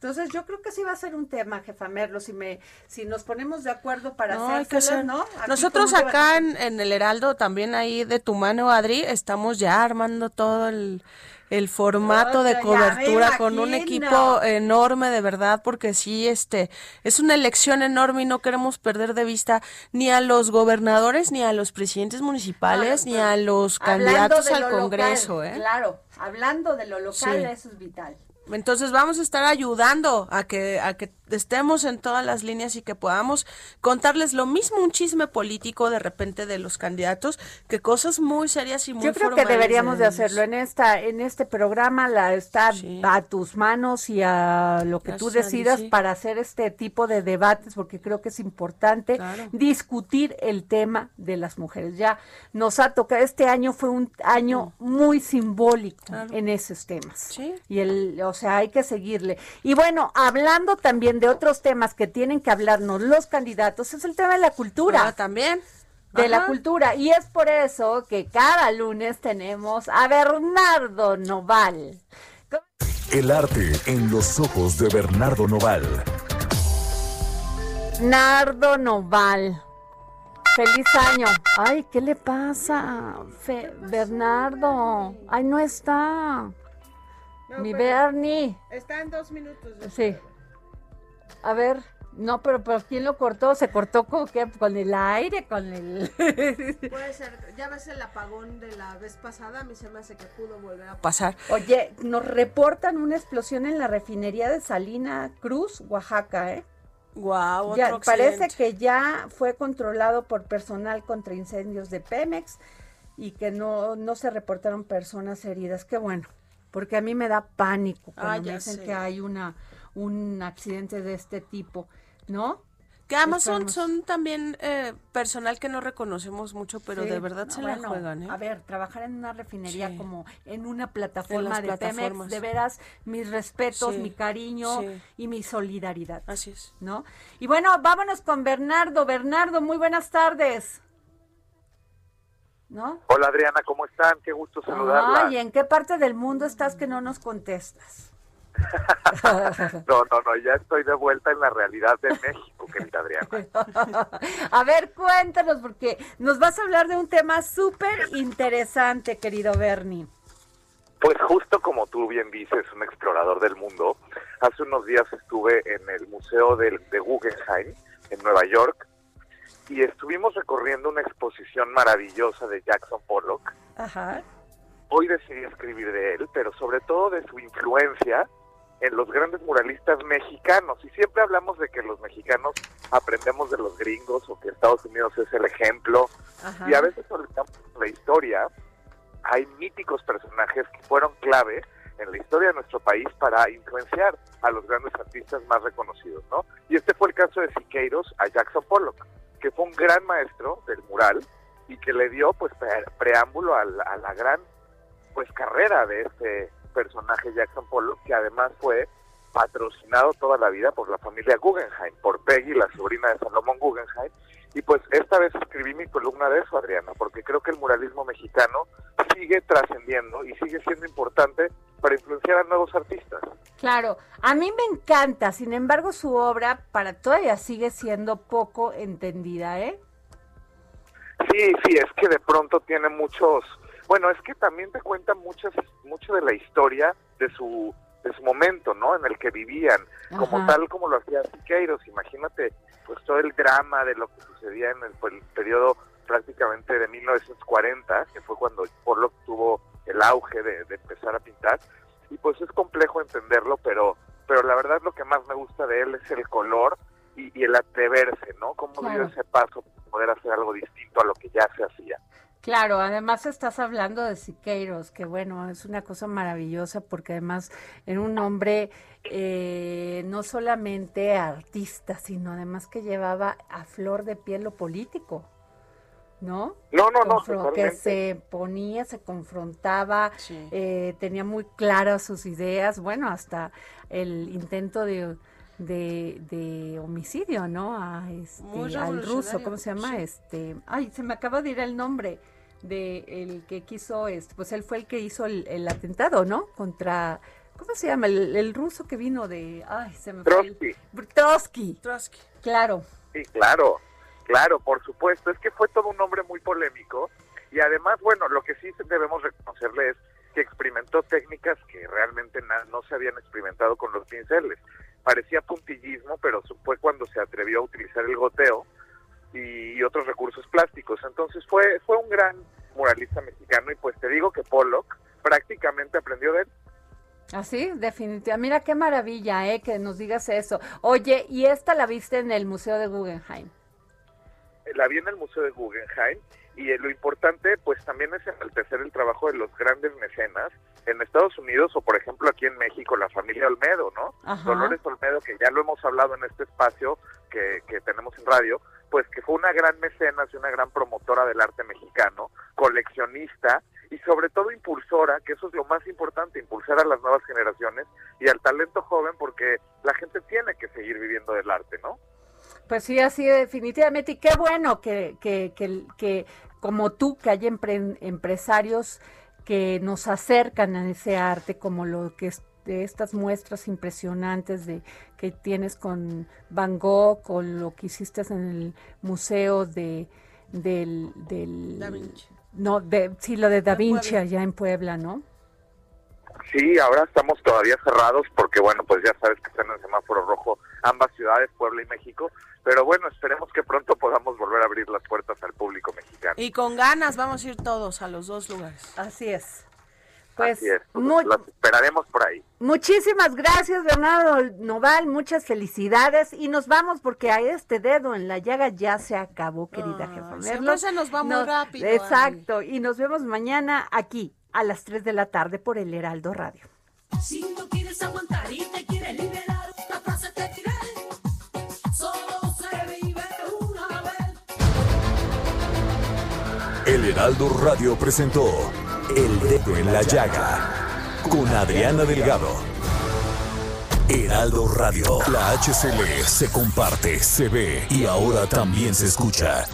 Entonces yo creo que sí va a ser un tema, jefa Merlo, si me, si nos ponemos de acuerdo para No, hacer, ¿no? Aquí Nosotros acá en, en el Heraldo, también ahí de tu mano, Adri, estamos ya armando todo el, el formato de Otra, cobertura con un equipo enorme, de verdad, porque sí, este, es una elección enorme y no queremos perder de vista ni a los gobernadores, ni a los presidentes municipales, ni a los Hablando candidatos al Congreso, local, ¿eh? Claro, hablando de lo local, Sí. eso es vital. Entonces vamos a estar ayudando a que a que estemos en todas las líneas y que podamos contarles lo mismo un chisme político de repente de los candidatos que cosas muy serias y muy Yo creo que deberíamos de hacerlo en esta en este programa la está Sí. a tus manos y a lo que tú Gracias, decidas sí. para hacer este tipo de debates porque creo que es importante Claro. discutir el tema de las mujeres. Ya nos ha tocado este año fue un año muy simbólico Mm. Claro. en esos temas. Sí. Y el o sea, hay que seguirle. Y bueno, hablando también de otros temas que tienen que hablarnos los candidatos es el tema de la cultura Ah, también de la cultura. Y es por eso que cada lunes tenemos a Bernardo Noval. El arte en los ojos de Bernardo Noval. Bernardo Noval. Feliz año. Ay, ¿qué le pasa? Fe- Bernardo. Ay, no está. Mi Bernie. Está en dos minutos. Sí. A ver. No, pero, pero ¿quién lo cortó? ¿Se cortó con qué? ¿Con el aire? ¿Con el...? Puede ser, ya ves el apagón de la vez pasada, a mí se me hace que pudo volver a Pasar. Oye, nos reportan una explosión en la refinería de Salina Cruz, Oaxaca, ¿eh? Wow, Ya, parece que ya fue controlado por personal contra incendios de Pemex y que no, no se reportaron personas heridas. Qué bueno, porque a mí me da pánico cuando Ah, me dicen sé. que hay una un accidente de este tipo, ¿no? Que además son, Esperemos. son también eh, personal que no reconocemos mucho, pero Sí, de verdad no, se la bueno, juegan, ¿eh? A ver, trabajar en una refinería Sí. como en una plataforma las de Pemex, de veras, mis respetos, Sí, mi cariño sí. y mi solidaridad. Así es. ¿no? Y bueno, vámonos con Bernardo. Bernardo, muy buenas tardes. ¿No? Hola Adriana, ¿cómo están? Qué gusto saludarla. Ay, ¿en qué parte del mundo estás que no nos contestas? No, no, no, ya estoy de vuelta en la realidad de México, querida Adriana. A ver, cuéntanos, porque nos vas a hablar de un tema súper interesante, querido Bernie. Pues justo como tú bien dices, un explorador del mundo, hace unos días estuve en el Museo del- de Guggenheim, en Nueva York, y estuvimos recorriendo una exposición maravillosa de Jackson Pollock. Ajá. Hoy decidí escribir de él, pero sobre todo de su influencia en los grandes muralistas mexicanos. Y siempre hablamos de que los mexicanos aprendemos de los gringos o que Estados Unidos es el ejemplo. Ajá. Y a veces olvidamos la historia. Hay míticos personajes que fueron clave en la historia de nuestro país para influenciar a los grandes artistas más reconocidos, ¿no? Y este fue el caso de Siqueiros a Jackson Pollock, que fue un gran maestro del mural y que le dio pues pre- preámbulo a la, a la gran pues carrera de este personaje Jackson Pollock, que además fue patrocinado toda la vida por la familia Guggenheim, por Peggy, la sobrina de Salomón Guggenheim. Y pues esta vez escribí mi columna de eso, Adriana, porque creo que el muralismo mexicano sigue trascendiendo y sigue siendo importante para influenciar a nuevos artistas. Claro, a mí me encanta, sin embargo su obra para todavía sigue siendo poco entendida, ¿eh? Sí, sí, es que de pronto tiene muchos, bueno, es que también te cuenta muchas, mucho de la historia de su, de su momento, ¿no? En el que vivían, como tal como lo hacía Siqueiros. Imagínate, pues todo el drama de lo que sucedía en el, pues, el periodo prácticamente de 1940, que fue cuando Pollock tuvo el auge de, de empezar a pintar. Y pues es complejo entenderlo, pero, pero la verdad lo que más me gusta de él es el color y, y el atreverse, ¿no? Cómo dio ese paso para poder hacer algo distinto a lo que ya se hacía. Claro, además estás hablando de Siqueiros, que bueno, es una cosa maravillosa porque además era un hombre eh, no solamente artista, sino además que llevaba a flor de piel lo político, ¿no? No, no, no, Confro- que se ponía, se confrontaba, Sí. eh, tenía muy claras sus ideas, bueno, hasta el intento de, de, de homicidio, ¿no? A este, al ruso, ¿cómo se llama? sí. Este, ay, se me acaba de ir el nombre de el que quiso, este, pues él fue el que hizo el, el atentado, ¿no? Contra ¿Cómo se llama? El, el ruso que vino de... Ay, se me fue. el- Trotsky. Trotsky, Trotsky. claro. Sí, claro, claro, por supuesto. Es que fue todo un hombre muy polémico y además, bueno, lo que sí debemos reconocerle es que experimentó técnicas que realmente no se habían experimentado con los pinceles. Parecía puntillismo, pero fue cuando se atrevió a utilizar el goteo y otros recursos plásticos. Entonces fue fue un gran muralista mexicano y pues te digo que Pollock prácticamente aprendió de él. Así, definitivamente. Mira qué maravilla, ¿eh? Que nos digas eso. Oye, ¿y esta la viste en el Museo de Guggenheim? la vi en el Museo de Guggenheim y eh, lo importante pues también es enaltecer el trabajo de los grandes mecenas en Estados Unidos o por ejemplo aquí en México la familia Olmedo, ¿no? Ajá. Dolores Olmedo que ya lo hemos hablado en este espacio que, que tenemos en radio, pues que fue una gran mecenas y una gran promotora del arte mexicano, coleccionista y sobre todo impulsora, que eso es lo más importante, impulsar a las nuevas generaciones y al talento joven porque la gente tiene que seguir viviendo del arte, ¿no? Pues sí, así definitivamente. Y qué bueno que, que, que, que como tú, que hay empre- empresarios que nos acercan a ese arte, como lo que es de estas muestras impresionantes de que tienes con Van Gogh, con lo que hiciste en el museo de del, del Da Vinci. no de sí lo de Da Vinci allá en Puebla, ¿no? Sí, ahora estamos todavía cerrados porque, bueno, pues ya sabes que están en el semáforo rojo ambas ciudades, Puebla y México. Pero bueno, esperemos que pronto podamos volver a abrir las puertas al público mexicano. Y con ganas vamos a ir todos a los dos lugares. Así es. Pues Así es, pues, las esperaremos por ahí. Muchísimas gracias, Bernardo Noval. Muchas felicidades. Y nos vamos porque a este dedo en la llaga ya se acabó, querida Ay, jefa. siempre se nos va muy rápido, Exacto. Y nos vemos mañana aquí a las 3 de la tarde por el Heraldo Radio. Si no quieres aguantar y te quieres liberar, Heraldo Radio presentó El Dedo en la Llaga con Adriana Delgado. Heraldo Radio, la HCL se comparte, se ve y ahora también se escucha.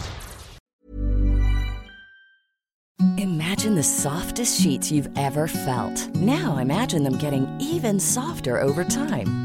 Imagine the softest sheets you've ever felt. Now imagine them getting even softer over time.